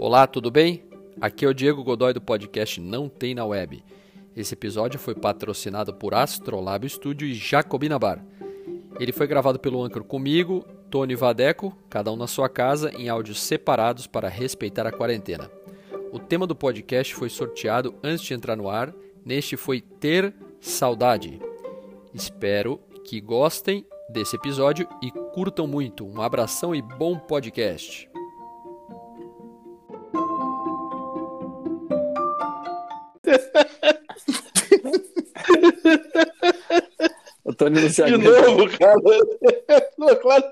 Olá, tudo bem? Aqui é o Diego Godoy do podcast Não Tem na Web. Esse episódio foi patrocinado por Astrolab Studio e Jacobina Bar. Ele foi gravado pelo Anchor comigo, Tony Vadeco, cada um na sua casa, em áudios separados para respeitar a quarentena. O tema do podcast foi sorteado antes de entrar no ar. Neste foi Ter Saudade. Espero que gostem desse episódio e curtam muito. Um abração e bom podcast. O Tony não se De novo, cara. Não, claro.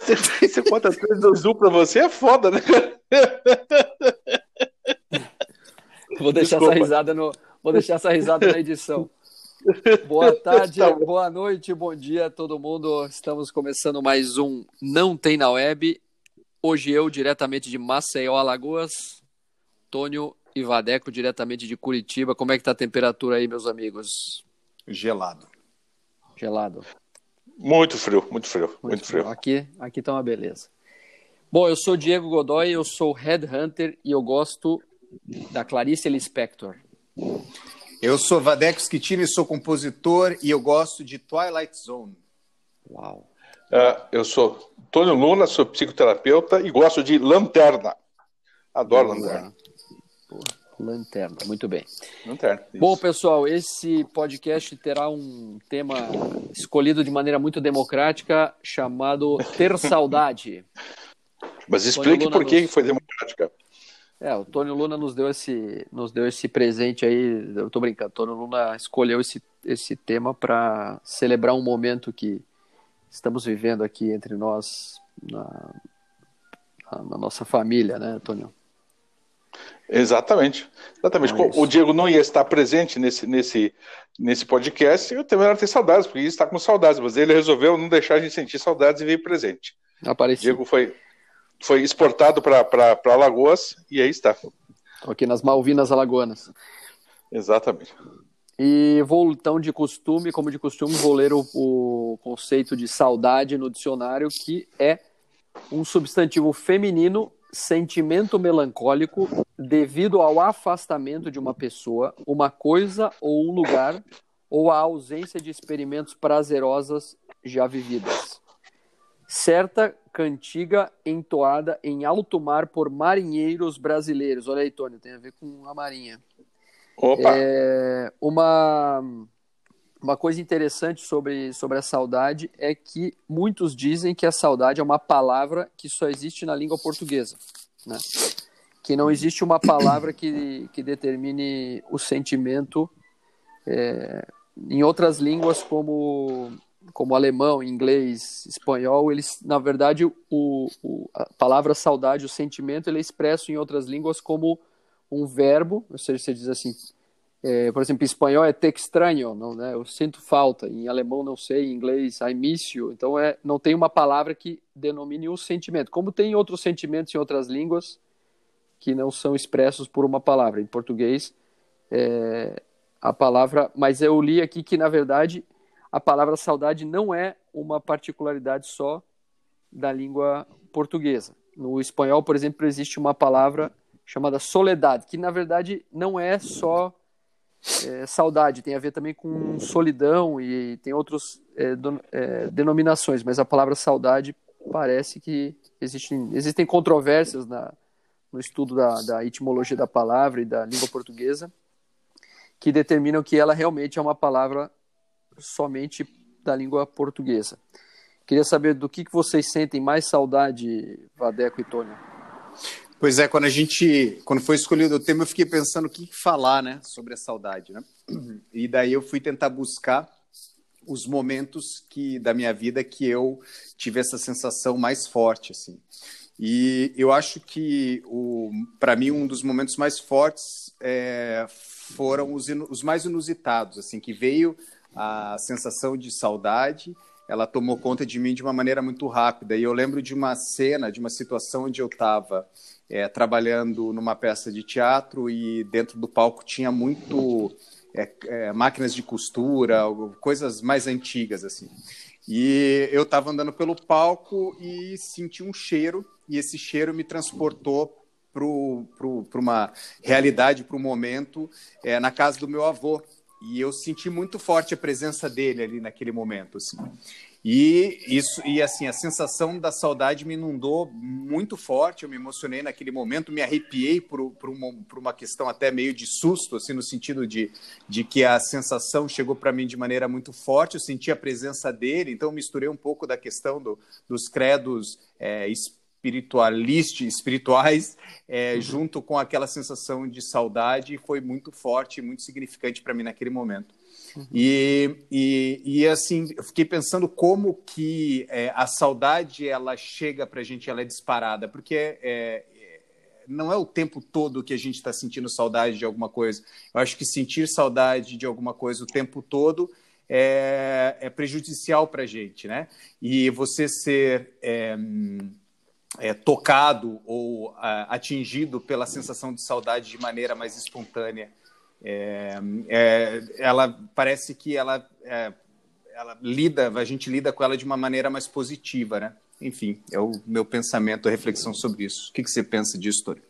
Você, você conta as coisas do Zoom pra você, é foda, né? Vou deixar Desculpa. essa risada no, vou deixar essa risada na edição. Boa tarde, Tá boa noite, bom dia a todo mundo. Estamos começando mais um Não Tem na Web. Hoje eu, diretamente de Maceió, Alagoas. Tônio e Vadeco, diretamente de Curitiba. Como é que tá a temperatura aí, meus amigos? gelado. Gelado. Muito frio, muito frio, muito frio. Aqui, aqui tá uma beleza. Bom, eu sou Diego Godoy, eu sou Headhunter e eu gosto da Clarice Lispector. Eu sou Vadeco Schettini, sou compositor e eu gosto de Twilight Zone. Uau. Ah, eu sou Tônio Luna, sou psicoterapeuta e gosto de lanterna. Adoro lanterna. Lanterna, muito bem. Lanterna. isso. Bom, pessoal, esse podcast terá um tema escolhido de maneira muito democrática, chamado Ter Saudade. Mas explique por que nos- foi democrática. É, o Tônio Luna nos deu esse, nos deu esse presente aí. Eu tô brincando, o Tônio Luna escolheu esse, esse tema para celebrar um momento que estamos vivendo aqui entre nós, na, na- na nossa família, né, Tônio? Exatamente. Exatamente. É o. Diego não ia estar presente nesse, nesse, nesse podcast, eu também não ter saudades, porque ia estar com saudades, mas ele resolveu não deixar a gente sentir saudades e veio presente. O Apareci Diego foi, foi exportado para Alagoas e aí está. aqui nas Malvinas Alagoanas. Exatamente. E vou, então, de costume, como de costume, vou ler o, o conceito de saudade no dicionário, que é um substantivo feminino, sentimento melancólico devido ao afastamento de uma pessoa, uma coisa ou um lugar, ou a ausência de experimentos prazerosas já vividas. Certa cantiga entoada em alto mar por marinheiros brasileiros. Olha aí, Tônio, tem a ver com a marinha. Opa! É, uma, uma coisa interessante sobre, sobre a saudade é que muitos dizem que a saudade é uma palavra que só existe na língua portuguesa. Né? Que não existe uma palavra que, que determine o sentimento é, em outras línguas como, como alemão, inglês, espanhol. Eles, na verdade, o, o, a palavra saudade, o sentimento, ele é expresso em outras línguas como um verbo, ou seja, você diz assim, é, por exemplo, em espanhol é te extraño, não, né? Eu sinto falta. Em alemão não sei, em inglês I miss you. Então é, não tem uma palavra que denomine o sentimento. Como tem outros sentimentos em outras línguas que não são expressos por uma palavra. Em português é, a palavra, mas eu li aqui que na verdade a palavra saudade não é uma particularidade só da língua portuguesa. No espanhol, por exemplo, existe uma palavra chamada soledade, que na verdade não é só é, saudade, tem a ver também com solidão e tem outras denominações, mas a palavra saudade parece que existem, existem controvérsias na, no estudo da, da etimologia da palavra e da língua portuguesa que determinam que ela realmente é uma palavra somente da língua portuguesa. Queria saber do que, que vocês sentem mais saudade, Vadeco e Tônio. Pois é, quando a gente, quando foi escolhido o tema, eu fiquei pensando o que falar, né, sobre a saudade, né? E daí eu fui tentar buscar os momentos que da minha vida que eu tive essa sensação mais forte, assim. E eu acho que para mim um dos momentos mais fortes é, foram os, os mais inusitados, assim, que veio a sensação de saudade ela tomou conta de mim de uma maneira muito rápida. E eu lembro de uma cena, de uma situação onde eu estava é, trabalhando numa peça de teatro e dentro do palco tinha muito é, é, máquinas de costura, coisas mais antigas assim. E eu estava andando pelo palco e senti um cheiro, e esse cheiro me transportou para uma realidade, para um momento, é, na casa do meu avô. E eu senti muito forte a presença dele ali naquele momento. Assim. E isso e assim a sensação da saudade me inundou muito forte. Eu me emocionei naquele momento, me arrepiei por, por, uma, por uma questão até meio de susto, assim no sentido de, de que a sensação chegou para mim de maneira muito forte. Eu senti a presença dele, então misturei um pouco da questão do, dos credos é, espiritualistas, espirituais, é, uhum. junto com aquela sensação de saudade, foi muito forte, muito significante para mim naquele momento. Uhum. E, e, e, assim, eu fiquei pensando como que é, a saudade ela chega para a gente, ela é disparada, porque é, é, não é o tempo todo que a gente está sentindo saudade de alguma coisa. Eu acho que sentir saudade de alguma coisa o tempo todo é, é prejudicial para a gente, né? E você ser é, é, tocado ou atingido pela sensação de saudade de maneira mais espontânea é, é, ela parece que ela, é, ela lida, a gente lida com ela de uma maneira mais positiva, né? Enfim, é o meu pensamento, a reflexão sobre isso. O que, que você pensa disso, Tony?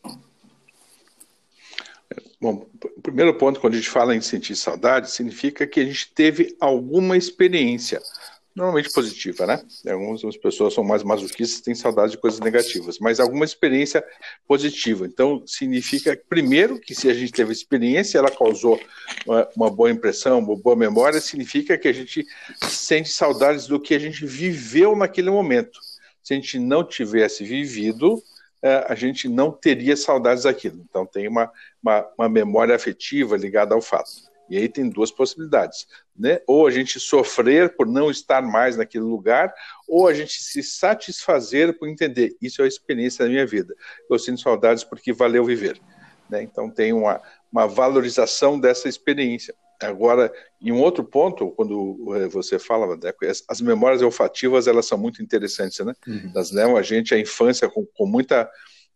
Bom, o primeiro ponto, quando a gente fala em sentir saudade, significa que a gente teve alguma experiência normalmente positiva, né? Algumas pessoas são mais masoquistas, têm saudade de coisas negativas, mas alguma experiência positiva. Então, significa, primeiro, que se a gente teve experiência, ela causou uma, uma boa impressão, uma boa memória, significa que a gente sente saudades do que a gente viveu naquele momento. Se a gente não tivesse vivido, é, a gente não teria saudades daquilo. Então, tem uma, uma, uma memória afetiva ligada ao fato. E aí tem duas possibilidades, né? Ou a gente sofrer por não estar mais naquele lugar, ou a gente se satisfazer por entender isso é a experiência da minha vida. Eu sinto saudades porque valeu viver, né? Então tem uma, uma valorização dessa experiência. Agora, em um outro ponto, quando eh, você fala, as memórias olfativas elas são muito interessantes, né? Uhum. Elas levam a gente à infância com, com muita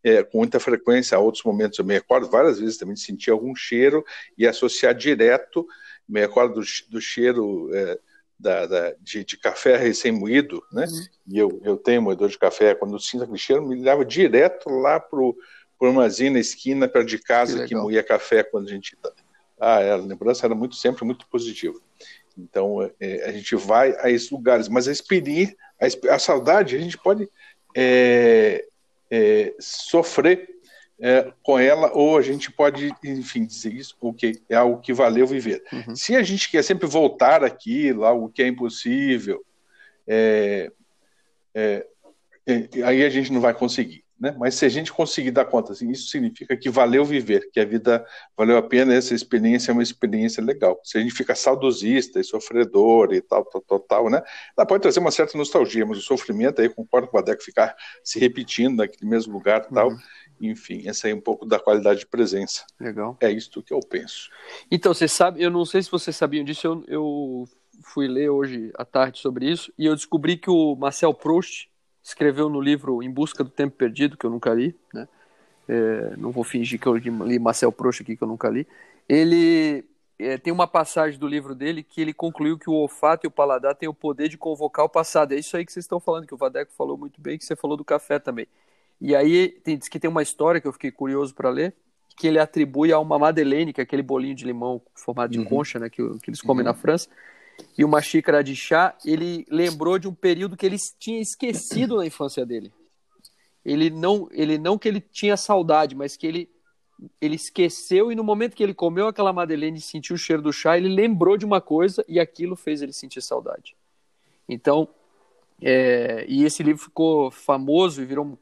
é, com muita frequência a outros momentos. Eu me recordo várias vezes também de sentir algum cheiro e associar direto, me recordo do, do cheiro é, da, da, de, de, café recém-moído, né? Uhum. E eu, eu tenho moedor de café, quando eu sinto aquele cheiro, me leva direto lá para o armazém na esquina, perto de casa, que, que moía café quando a gente. Ah, é, a lembrança era muito, sempre muito positiva. Então, é, a gente vai a esses lugares, mas a experiência, a, a saudade, a gente pode é, é, sofrer é, com ela, ou a gente pode, enfim, dizer isso, porque é algo que valeu viver. Uhum. Se a gente quer sempre voltar aquilo, algo que é impossível, é, é, é aí a gente não vai conseguir. Né? Mas se a gente conseguir dar conta, assim, isso significa que valeu viver, que a vida valeu a pena, essa experiência é uma experiência legal. Se a gente fica saudosista e sofredor e tal, tal, tal, tal né? Ela pode trazer uma certa nostalgia, mas o sofrimento, aí concordo com o Adeco, ficar se repetindo naquele mesmo lugar e tal, uhum. enfim, essa aí é um pouco da qualidade de presença. Legal. É isso que eu penso. Então, você sabe, eu não sei se vocês sabiam disso, eu, eu fui ler hoje à tarde sobre isso, e eu descobri que o Marcel Proust, escreveu no livro Em Busca do Tempo Perdido, que eu nunca li, né? É, não vou fingir que eu li Marcel Proust aqui, que eu nunca li. Ele é, tem uma passagem do livro dele que ele concluiu que o olfato e o paladar têm o poder de convocar o passado. É isso aí que vocês estão falando, que o Vadeco falou muito bem, que você falou do café também. E aí tem, diz que tem uma história que eu fiquei curioso para ler, que ele atribui a uma madeleine, que é aquele bolinho de limão formado de uhum. concha, né, que, que eles comem uhum. na França, e uma xícara de chá, ele lembrou de um período que ele tinha esquecido na infância dele. Ele não, ele não que ele tinha saudade, mas que ele ele esqueceu e no momento que ele comeu aquela madeleine e sentiu o cheiro do chá, ele lembrou de uma coisa e aquilo fez ele sentir saudade. Então, é, e esse livro ficou famoso e virou,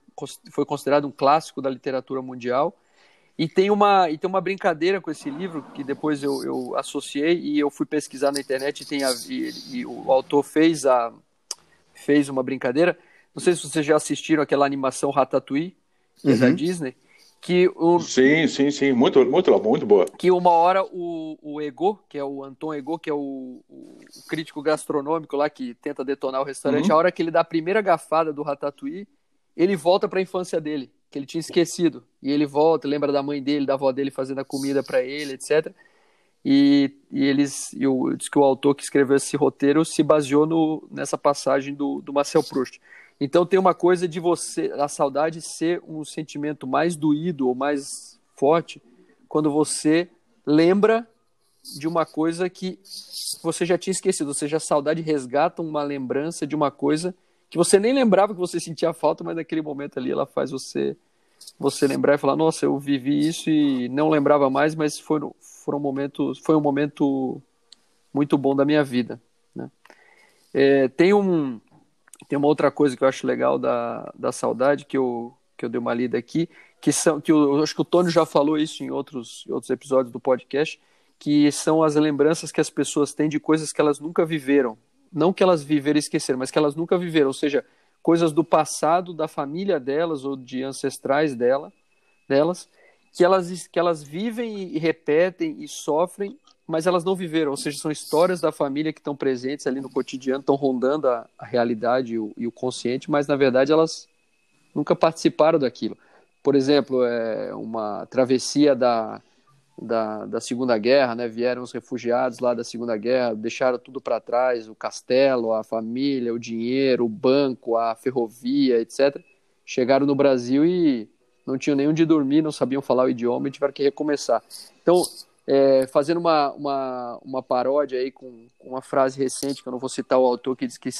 foi considerado um clássico da literatura mundial. E tem uma, e tem uma brincadeira com esse livro que depois eu, eu associei e eu fui pesquisar na internet e, tem a, e, e o autor fez, a, fez uma brincadeira. Não sei se vocês já assistiram aquela animação Ratatouille, que uhum. é da uhum. Disney. Que o, sim, sim, sim, muito, muito, muito boa. Que uma hora o, o Ego, que é o Anton Ego, que é o, o crítico gastronômico lá que tenta detonar o restaurante, uhum. a hora que ele dá a primeira gafada do Ratatouille, ele volta para a infância dele que ele tinha esquecido. E ele volta, lembra da mãe dele, da avó dele fazendo a comida para ele, etc. e, e eles e o, diz que o autor que escreveu esse roteiro se baseou no, nessa passagem do, do Marcel Proust. Então tem uma coisa de você, a saudade ser um sentimento mais doído ou mais forte quando você lembra de uma coisa que você já tinha esquecido, ou seja, a saudade resgata uma lembrança de uma coisa que você nem lembrava que você sentia falta, mas naquele momento ali ela faz você você lembrar e falar, nossa, eu vivi isso e não lembrava mais, mas foi, foram momentos, foi um momento muito bom da minha vida. Né? É, tem, um, tem uma outra coisa que eu acho legal da, da saudade, que eu, que eu dei uma lida aqui, que são que eu, eu acho que o Tony já falou isso em outros, em outros episódios do podcast, que são as lembranças que as pessoas têm de coisas que elas nunca viveram. Não que elas viveram e esqueceram, mas que elas nunca viveram. Ou seja, coisas do passado da família delas ou de ancestrais dela, delas, que elas, que elas vivem e repetem e sofrem, mas elas não viveram. Ou seja, são histórias da família que estão presentes ali no cotidiano, estão rondando a, a realidade e o, e o consciente, mas na verdade elas nunca participaram daquilo. Por exemplo, é uma travessia da da, da Segunda Guerra, né? Vieram os refugiados lá da Segunda Guerra, deixaram tudo para trás, o castelo, a família, o dinheiro, o banco, a ferrovia, etc. Chegaram no Brasil e não tinham nem onde dormir, não sabiam falar o idioma e tiveram que recomeçar. Então, é, fazendo uma, uma, uma paródia aí com, com uma frase recente, que eu não vou citar o autor, que diz que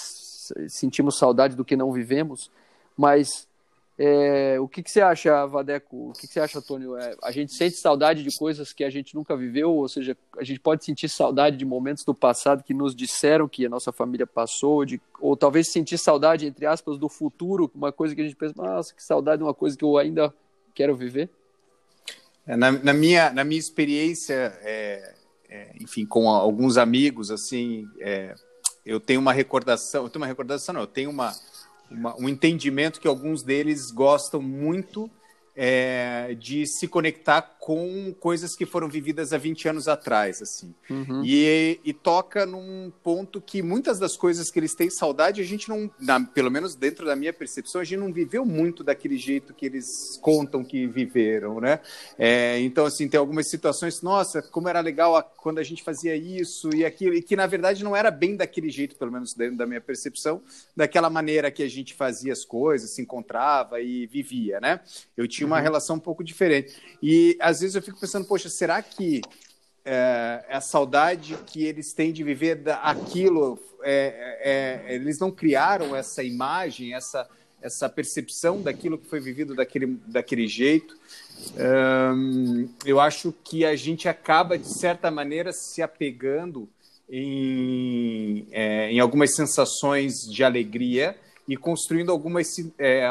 sentimos saudade do que não vivemos, mas é, o que, que, você acha, Vadeco? O que, que você acha, Antônio? É, a gente sente saudade de coisas que a gente nunca viveu, ou seja, a gente pode sentir saudade de momentos do passado que nos disseram que a nossa família passou, de, ou talvez sentir saudade, entre aspas, do futuro, uma coisa que a gente pensa, nossa, que saudade de uma coisa que eu ainda quero viver. É, na, na, minha, na minha experiência, é, é, enfim, com alguns amigos, assim, é, eu tenho uma recordação, eu tenho uma recordação, não, eu tenho uma uma, um entendimento que alguns deles gostam muito é, de se conectar com coisas que foram vividas há 20 anos atrás, assim. Uhum. E, e, toca num ponto que muitas das coisas que eles têm saudade, a gente não, na, pelo menos dentro da minha percepção, a gente não viveu muito daquele jeito que eles contam que viveram, né? É, então, assim, tem algumas situações, nossa, como era legal a, quando a gente fazia isso e aquilo, e que na verdade não era bem daquele jeito, pelo menos dentro da minha percepção, daquela maneira que a gente fazia as coisas, se encontrava e vivia, né? Eu tinha uma uhum. relação um pouco diferente. E às vezes eu fico pensando, poxa, será que é, a saudade que eles têm de viver aquilo, é, é, eles não criaram essa imagem, essa, essa percepção daquilo que foi vivido daquele, daquele jeito. Eu acho que a gente acaba, de certa maneira, se apegando em, é, em algumas sensações de alegria e construindo algumas é,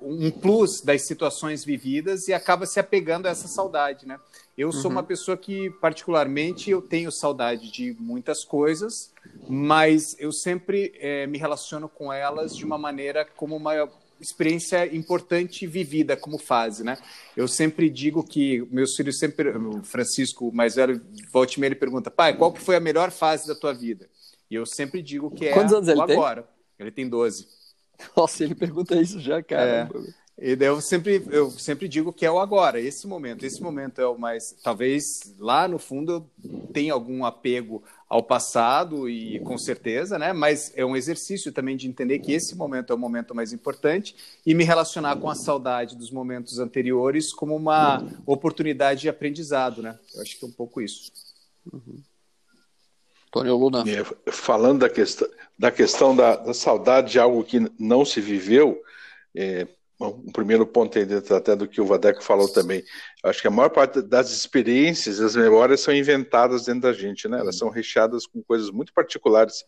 um plus das situações vividas e acaba se apegando a essa saudade, né? Eu sou uhum. uma pessoa que particularmente eu tenho saudade de muitas coisas, mas eu sempre é, me relaciono com elas de uma maneira como uma experiência importante vivida como fase, né? Eu sempre digo que meus filhos sempre, o Francisco mais velho, volte e ele pergunta, pai, qual foi a melhor fase da tua vida? E eu sempre digo que é Quantos anos ele agora. Tem? Ele tem 12. Nossa, ele pergunta isso já, cara. É. E daí eu sempre, eu sempre digo que é o agora, esse momento. Esse momento é o mais. Talvez lá no fundo eu tenha algum apego ao passado, e com certeza, né? Mas é um exercício também de entender que esse momento é o momento mais importante e me relacionar com a saudade dos momentos anteriores como uma oportunidade de aprendizado, né? Eu acho que é um pouco isso. Uhum. Antônio Luna. Falando da questão, da, questão da, da, saudade de algo que não se viveu, é, um primeiro ponto aí dentro até do que o Vadeco falou também. Acho que a maior parte das experiências, as memórias são inventadas dentro da gente, né? Elas são recheadas com coisas muito particulares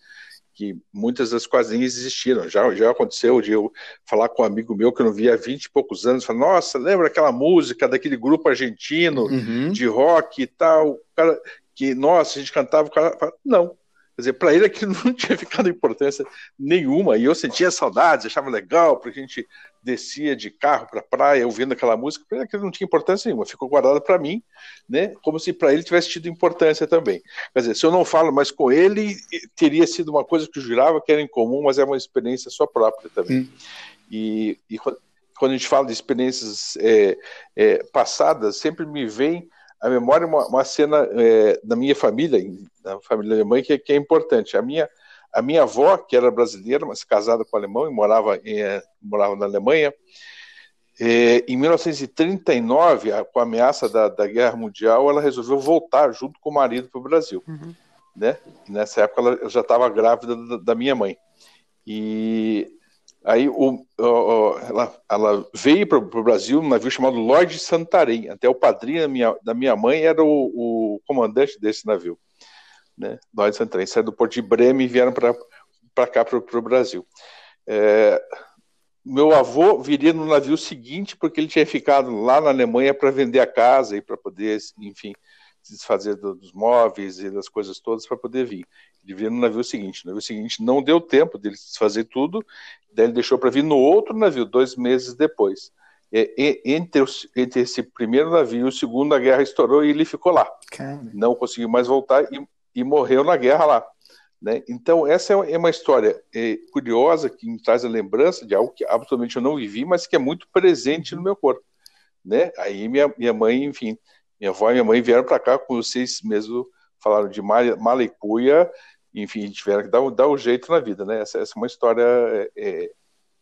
que muitas das quase nem existiram. Já, já aconteceu de eu falar com um amigo meu que eu não via há 20 e poucos anos, falar, nossa, lembra aquela música daquele grupo argentino uhum. de rock e tal? Cara, que, nossa, a gente cantava, o cara não. Quer dizer, para ele aquilo não tinha ficado importância nenhuma, e eu sentia saudades, achava legal, porque a gente descia de carro para a praia ouvindo aquela música, para ele aquilo não tinha importância nenhuma, ficou guardado para mim, né, como se para ele tivesse tido importância também. Quer dizer, se eu não falo mais com ele, teria sido uma coisa que eu jurava que era em comum, mas é uma experiência só própria também. Hum. E, e, quando a gente fala de experiências é, é, passadas, sempre me vem a memória uma, uma cena é, da minha família, da família alemã, que, que, é importante. A minha, a minha avó, que era brasileira, mas casada com alemão e morava, é, morava na Alemanha, é, em 1939, com a ameaça da, da, Guerra Mundial, ela resolveu voltar junto com o marido para o Brasil. Uhum. Né? E nessa época ela já estava grávida da, da, minha mãe. E aí o, o, ela, ela, veio para o Brasil num navio chamado Lloyd Santarém. Até o padrinho da minha, da minha mãe era o, o comandante desse navio. Né? Lloyd Santarém. Saiu do porto de Bremen e vieram para cá, para o Brasil. É, meu avô viria no navio seguinte, porque ele tinha ficado lá na Alemanha para vender a casa e para poder, enfim, se desfazer dos móveis e das coisas todas para poder vir. Ele viria no navio seguinte. No navio seguinte não deu tempo dele desfazer tudo, daí ele deixou para vir no outro navio, dois meses depois. E, entre, os, entre, esse primeiro navio e o segundo, a guerra estourou e ele ficou lá. Caramba. Não conseguiu mais voltar e, e morreu na guerra lá. Né? Então, essa é, é uma história é, curiosa que me traz a lembrança de algo que absolutamente eu não vivi, mas que é muito presente no meu corpo. Né? Aí minha, minha mãe, enfim, minha avó e minha mãe vieram para cá com vocês mesmo, falaram de Malecuia, enfim, tiveram que dar, dar o jeito na vida. Né? Essa, essa é uma história é, é,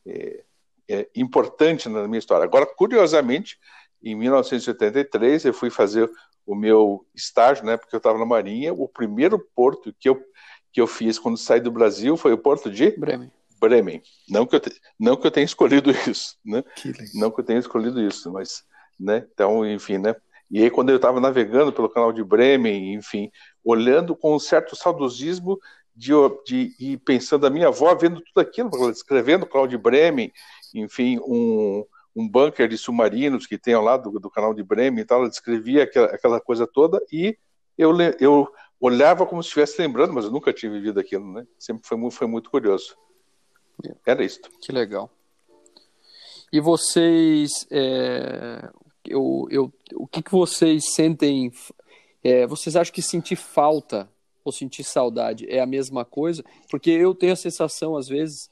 é, é importante na minha história. Agora, curiosamente, em 1983, eu fui fazer o meu estágio, né, porque eu estava na Marinha, o primeiro porto que eu que eu fiz quando saí do Brasil foi o Porto de Bremen. Bremen. Não que eu, te... não que eu tenha escolhido isso, né? Não que eu tenha escolhido isso, mas, né? Então, enfim, né? E aí quando eu estava navegando pelo canal de Bremen, enfim, olhando com um certo saudosismo de, de e pensando a minha avó vendo tudo aquilo, escrevendo o canal de Bremen, enfim, um, um bunker de submarinos que tem ao lado do, do canal de Bremen e tal, ela descrevia aquela, aquela coisa toda e eu, eu olhava como se estivesse lembrando, mas eu nunca tinha vivido aquilo, né? Sempre foi muito, foi muito curioso. Era isso. Que legal. E vocês, é, eu, que, que vocês sentem? É, vocês acham que sentir falta ou sentir saudade é a mesma coisa? Porque eu tenho a sensação, às vezes,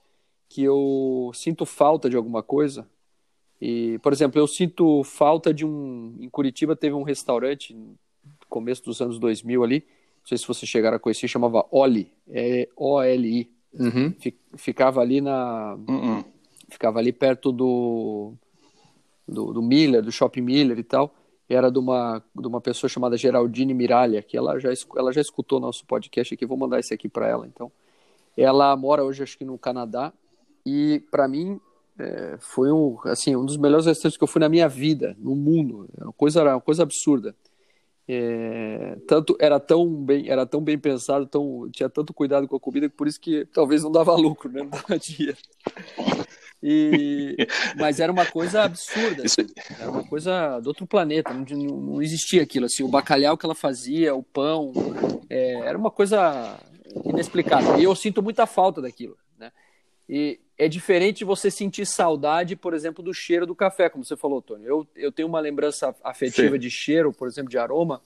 que eu sinto falta de alguma coisa. E, por exemplo, eu sinto falta de um. Em Curitiba teve um restaurante, no começo dos anos 2000 ali, não sei se você chegaram a conhecer, chamava Oli, é O-L-I. Uhum. Ficava ali na. Uhum. Ficava ali perto do, do, do Miller, do Shopping Miller e tal. Era de uma, de uma pessoa chamada Geraldine Miralha, que ela já, ela já escutou nosso podcast aqui. Vou mandar esse aqui para ela, então. Ela mora hoje, acho que no Canadá. E, para mim, é, foi um, assim, um dos melhores restaurantes que eu fui na minha vida, no mundo. É uma coisa, uma coisa absurda. É, tanto era tão bem era tão bem pensado tão tinha tanto cuidado com a comida que por isso que talvez não dava lucro né não dava dinheiro e, mas era uma coisa absurda assim, era uma coisa do outro planeta não, não, existia aquilo assim o bacalhau que ela fazia o pão é, era uma coisa inexplicável e eu sinto muita falta daquilo né e é diferente você sentir saudade, por exemplo, do cheiro do café, como você falou, Tony. Eu, eu tenho uma lembrança afetiva Sim. de cheiro, por exemplo, de aroma.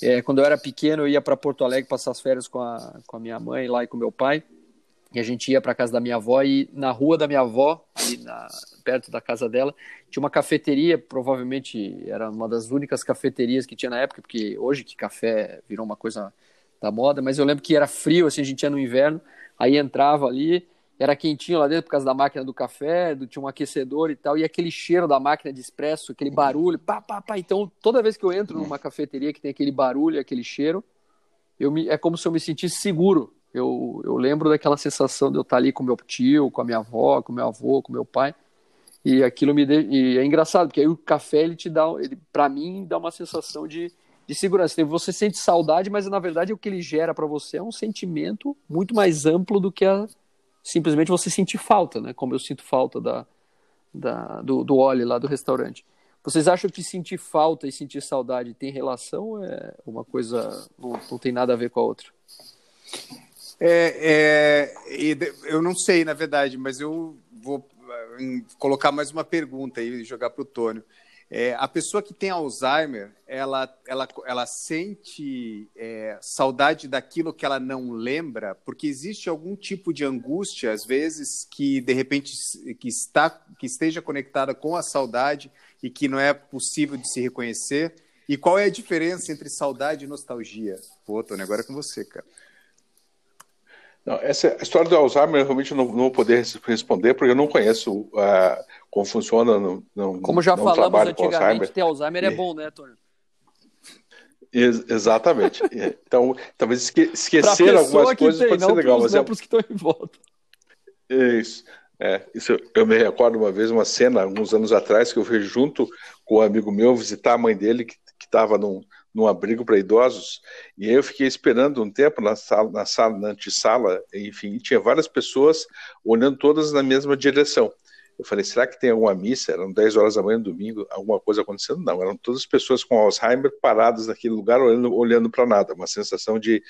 É, quando eu era pequeno, eu ia para Porto Alegre passar as férias com a, com a minha mãe lá e com meu pai. E a gente ia para casa da minha avó e na rua da minha avó, ali na, perto da casa dela, tinha uma cafeteria, provavelmente era uma das únicas cafeterias que tinha na época, porque hoje que café virou uma coisa da moda, mas eu lembro que era frio, assim, a gente ia no inverno, aí entrava ali, era quentinho lá dentro por causa da máquina do café, do, tinha um aquecedor e tal, e aquele cheiro da máquina de expresso, aquele barulho, pá, pá, pá. Então, toda vez que eu entro numa cafeteria que tem aquele barulho, aquele cheiro, eu me, é como se eu me sentisse seguro. Eu, eu lembro daquela sensação de eu estar ali com meu tio, com a minha avó, com meu avô, com meu pai. E aquilo me de... e é engraçado, porque aí o café ele te dá, ele para mim dá uma sensação de, de segurança. Você sente saudade, mas na verdade o que ele gera para você é um sentimento muito mais amplo do que a simplesmente você sentir falta, né? Como eu sinto falta da, da, do, do óleo lá do restaurante. Vocês acham que sentir falta e sentir saudade tem relação? É uma coisa não, não tem nada a ver com a outra? É, é, eu não sei, na verdade, mas eu vou colocar mais uma pergunta e jogar para o Tônio. É, a pessoa que tem Alzheimer, ela, ela, ela sente é, saudade daquilo que ela não lembra, porque existe algum tipo de angústia, às vezes, que de repente que está, que esteja conectada com a saudade e que não é possível de se reconhecer. E qual é a diferença entre saudade e nostalgia? Pô, Tony, agora é com você, cara. Não, essa a história do Alzheimer eu realmente não, não vou poder responder porque eu não conheço uh, como funciona. Não, não, como já não falamos antigamente, Alzheimer. ter Alzheimer é bom, né, Tony? Ex exatamente. então, talvez esque esquecer algumas coisas tem, pode ser legal, mas é para os que estão em volta. Isso. É, isso eu me recordo uma vez uma cena, alguns anos atrás, que eu fui junto com um amigo meu visitar a mãe dele, que estava num, num abrigo para idosos, e aí eu fiquei esperando um tempo na sala, na sala, na antessala, enfim, tinha várias pessoas olhando todas na mesma direção. Eu falei, será que tem alguma missa? Eram 10 horas da manhã, domingo, alguma coisa acontecendo? Não, eram todas as pessoas com Alzheimer paradas naquele lugar, olhando, olhando para nada, uma sensação de,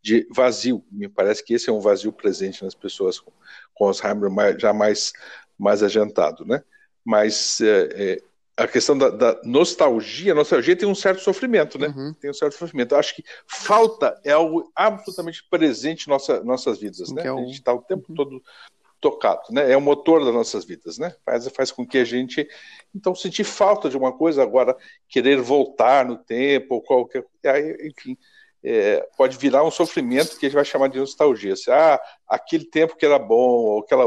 de vazio. Me parece que esse é um vazio presente nas pessoas com, com Alzheimer mais, já mais, mais adiantado, né? Mas é, é, a questão da, da, nostalgia, nostalgia tem um certo sofrimento, né? Uhum. Tem um certo sofrimento. Eu acho que falta é algo absolutamente presente em nossa, nossas vidas, né? É um... A gente está o tempo uhum. todo tocado, né? É o motor das nossas vidas, né? Faz, faz com que a gente, então, sentir falta de uma coisa, agora querer voltar no tempo, ou qualquer, aí, enfim, é, pode virar um sofrimento que a gente vai chamar de nostalgia. Assim, ah, aquele tempo que era bom, ou aquela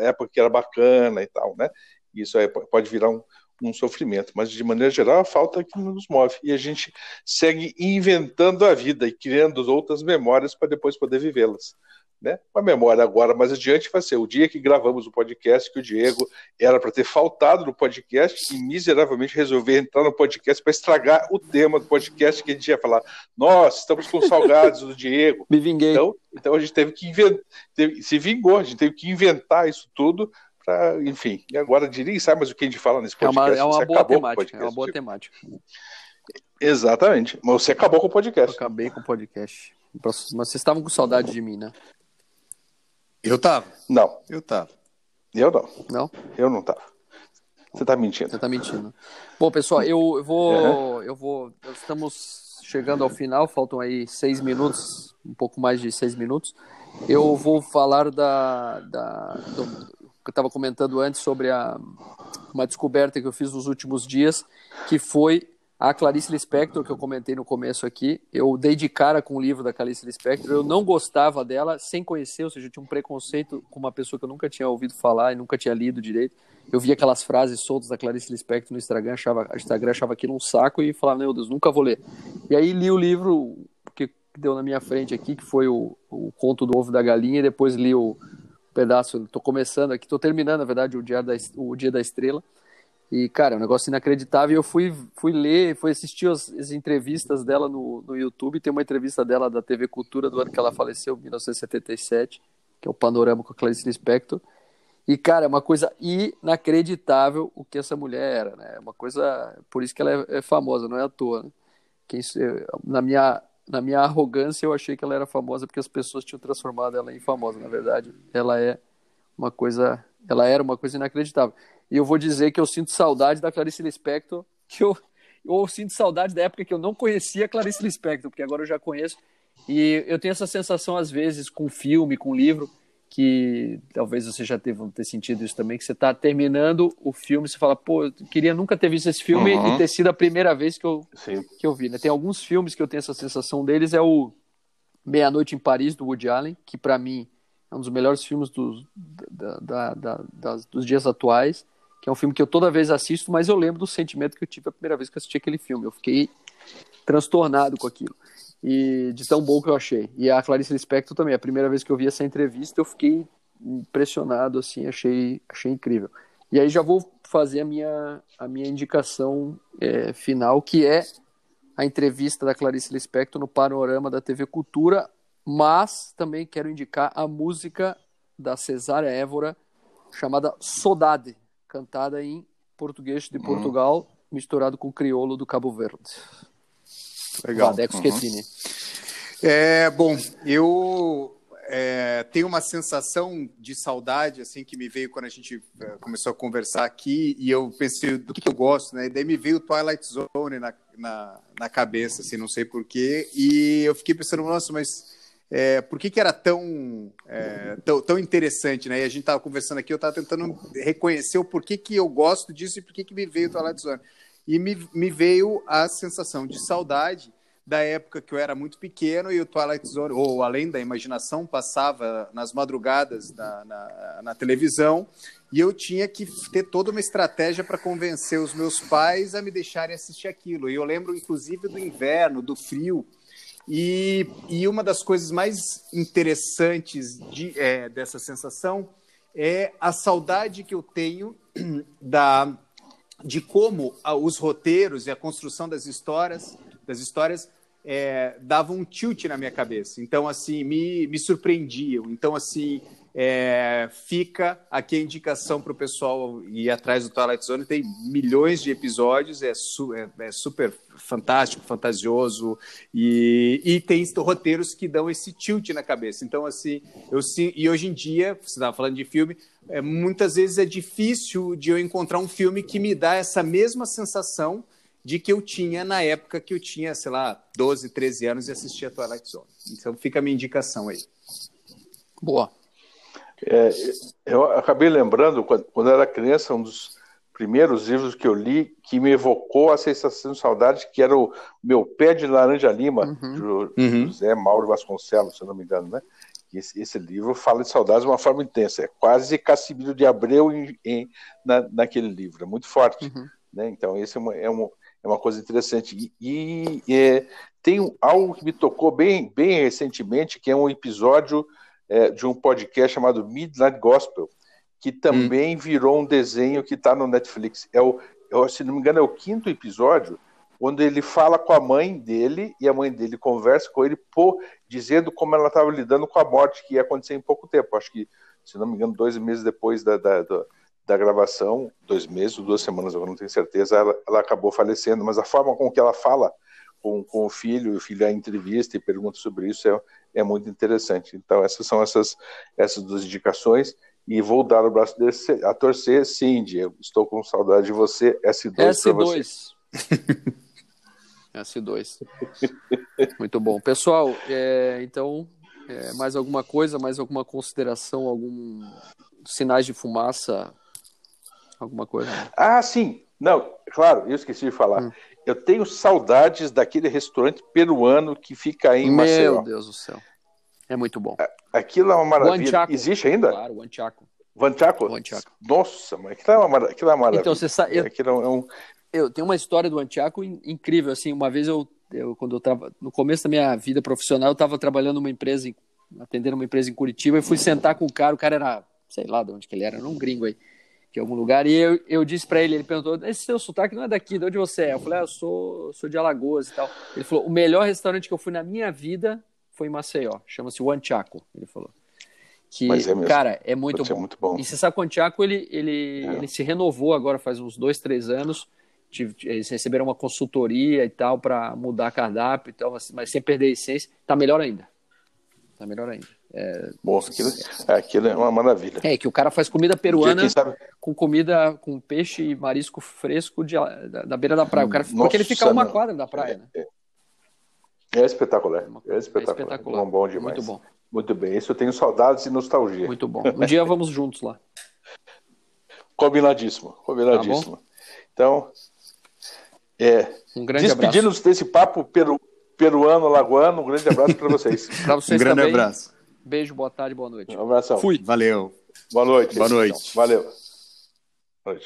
época que era bacana e tal, né? Isso aí pode virar um, um sofrimento, mas de maneira geral a falta é que nos move e a gente segue inventando a vida e criando outras memórias para depois poder vivê-las né? Uma memória agora mais adiante vai ser o dia que gravamos o podcast, que o Diego era para ter faltado no podcast e miseravelmente resolveu entrar no podcast para estragar o tema do podcast que a gente ia falar. Nós estamos com saudades do Diego. Me vinguei. Então, então a gente teve que inventar, se vingou, a gente teve que inventar isso tudo para, enfim. E agora diria, sabe mais o que a gente fala nesse podcast? É uma, é uma boa temática. É uma boa temática. Exatamente. Mas você acabou com o podcast. Eu acabei com o podcast. Mas vocês estavam com saudade de mim, né? Eu tava. Não. Eu tava. Eu não. Não? Eu não tava. Você tá mentindo. Você tá mentindo. Bom, pessoal, eu vou. Uhum. Eu vou. Estamos chegando ao final, faltam aí seis minutos, um pouco mais de seis minutos. Eu vou falar da. da do, eu estava comentando antes sobre a, uma descoberta que eu fiz nos últimos dias, que foi a Clarice Lispector, que eu comentei no começo aqui, eu dei de cara com o livro da Clarice Lispector, eu não gostava dela sem conhecer, ou seja, eu tinha um preconceito com uma pessoa que eu nunca tinha ouvido falar e nunca tinha lido direito. Eu via aquelas frases soltas da Clarice Lispector no Instagram, achava, Instagram achava aquilo um saco e falava, meu Deus, nunca vou ler. E aí li o livro que deu na minha frente aqui, que foi o, o Conto do Ovo da Galinha, e depois li o pedaço, estou começando aqui, estou terminando, na verdade, o Dia da, o Dia da Estrela, e, cara, é um negócio inacreditável. Eu fui, fui ler, fui assistir as, as, entrevistas dela no, no YouTube. Tem uma entrevista dela da TV Cultura do ano que ela faleceu, 1977, que é o Panorama com a Clarice Lispector. E, cara, é uma coisa inacreditável o que essa mulher era, né? É uma coisa... Por isso que ela é, é famosa, não é à toa, né? Quem, na, minha, na minha arrogância, eu achei que ela era famosa porque as pessoas tinham transformado ela em famosa. Na verdade, ela é uma coisa... Ela era uma coisa inacreditável. E eu vou dizer que eu sinto saudade da Clarice Lispector, que eu, eu sinto saudade da época que eu não conhecia a Clarice Lispector, porque agora eu já conheço. E eu tenho essa sensação, às vezes, com filme, com livro, que talvez você já teve, ter sentido isso também, que você está terminando o filme, você fala, pô, eu queria nunca ter visto esse filme uhum. e ter sido a primeira vez que eu, que eu vi. Né? Tem alguns filmes que eu tenho essa sensação deles, é o Meia-Noite em Paris, do Woody Allen, que para mim é um dos melhores filmes dos, da, da, da, das, dos dias atuais que é um filme que eu toda vez assisto, mas eu lembro do sentimento que eu tive a primeira vez que eu assisti aquele filme. Eu fiquei transtornado com aquilo. E de tão bom que eu achei. E a Clarice Lispector também, a primeira vez que eu vi essa entrevista, eu fiquei impressionado, assim, achei, achei incrível. E aí já vou fazer a minha, a minha indicação é, final, que é a entrevista da Clarice Lispector no Panorama da TV Cultura, mas também quero indicar a música da Cesária Évora, chamada Sodade, cantada em português de Portugal, uhum. misturado com crioulo do Cabo Verde. Legal. Vadeco uhum. É, bom, eu é, tenho uma sensação de saudade assim que me veio quando a gente é, começou a conversar aqui e eu pensei do que, que eu gosto, né? E daí me veio Twilight Zone na, na, na cabeça, assim, não sei porquê. E eu fiquei pensando, nossa, mas é, por que, que era tão, é, tão, tão, interessante, né? E a gente estava conversando aqui, eu estava tentando reconhecer o porquê que eu gosto disso e por que me veio o Twilight Zone. E me, me veio a sensação de saudade da época que eu era muito pequeno e o Twilight Zone, ou Além da Imaginação, passava nas madrugadas na, na, na televisão e eu tinha que ter toda uma estratégia para convencer os meus pais a me deixarem assistir aquilo. E eu lembro, inclusive, do inverno, do frio. E, e uma das coisas mais interessantes de, é, dessa sensação é a saudade que eu tenho da, de como os roteiros e a construção das histórias, das histórias é, davam um tilt na minha cabeça. Então, assim, me, me surpreendiam. Então, assim, é, fica aqui a indicação para o pessoal ir atrás do Twilight Zone. Tem milhões de episódios, é, su, é, é super fantástico, fantasioso, e, e tem roteiros que dão esse tilt na cabeça. Então, assim, eu e hoje em dia, você estava falando de filme, é, muitas vezes é difícil de eu encontrar um filme que me dá essa mesma sensação de que eu tinha na época que eu tinha, sei lá, 12, 13 anos e assistia Twilight Zone. Então fica a minha indicação aí. Boa. É, eu acabei lembrando, quando, quando eu era criança, um dos primeiros livros que eu li que me evocou a sensação de saudade, que era o Meu Pé de Laranja Lima, uhum. de uhum. José Mauro Vasconcelos, se não me engano, né? Esse, esse, livro fala de saudades de uma forma intensa, é quase Cassimiro de Abreu em, em, na, naquele livro, é muito forte. Uhum. Né? Então, esse é, uma, é, um, é uma coisa interessante. E, e é, tem algo que me tocou bem, bem recentemente, que é um episódio é, de um podcast chamado Midnight Gospel, que também hum. virou um desenho que está no Netflix. É o, é, se não me engano, é o quinto episódio, onde ele fala com a mãe dele e a mãe dele conversa com ele, pô, dizendo como ela estava lidando com a morte que ia acontecer em pouco tempo. Acho que, se não me engano, dois meses depois da, da, da da gravação, dois meses, duas semanas, eu não tenho certeza, ela, ela acabou falecendo, mas a forma com que ela fala com, com o filho, e o filho a entrevista e pergunta sobre isso é, é muito interessante. Então, essas são essas, essas duas indicações. E vou dar o braço desse, a torcer, Cindy. Eu estou com saudade de você. S2. S2. S2. Muito bom. Pessoal, é, então, é, mais alguma coisa, mais alguma consideração, algum sinais de fumaça alguma coisa. Ah, sim. Não, claro, eu esqueci de falar. Hum. Eu tenho saudades daquele restaurante peruano que fica aí em Meu Maceió. Meu Deus do céu. É muito bom. Aquilo é uma maravilha. Existe ainda? Claro, o Anchaco. Vanchaco? Vanchaco. Nossa, mas aquilo é uma, maravilha. Aquilo é uma maravilha. Então, você sabe... Eu... Aquilo é um... eu tenho uma história do Anchaco incrível, assim, uma vez eu, eu quando eu tava no começo da minha vida profissional, eu estava trabalhando numa empresa, atendendo uma empresa em Curitiba, e fui sentar com o cara, o cara era, sei lá de onde que ele era, era um gringo aí de algum lugar. E eu, eu disse para ele, ele perguntou: esse seu sotaque não é daqui, de onde você é? Eu falei: ah, eu sou, sou de Alagoas e tal. Ele falou: o melhor restaurante que eu fui na minha vida foi em Maceió, chama-se Chaco ele falou. Que, é cara, é muito bom. muito bom. E você sabe que o Chaco ele, ele, é. ele se renovou agora faz uns dois, três anos. Eles receberam uma consultoria e tal para mudar cardápio e tal, mas sem perder a essência. Tá melhor ainda. Tá melhor ainda. É, Nossa, aquilo, é, aquilo é uma maravilha. É, que o cara faz comida peruana com comida com peixe e marisco fresco de, da, da beira da praia. O cara, Nossa, porque ele fica a uma quadra da praia, né? É, é, é espetacular. É espetacular. É espetacular. Bom, bom demais. Muito bom. Muito bem. Isso eu tenho saudades e nostalgia. Muito bom. Um dia vamos juntos lá. Combinadíssimo. Combinadíssimo. Tá então, é, um grande despedindo-nos desse papo peru, peruano, lagoano, um grande abraço para vocês. para vocês um grande também. abraço. Beijo, boa tarde, boa noite. Um abração. Fui. Valeu. Boa noite. Boa noite. Então. Valeu. Boa noite.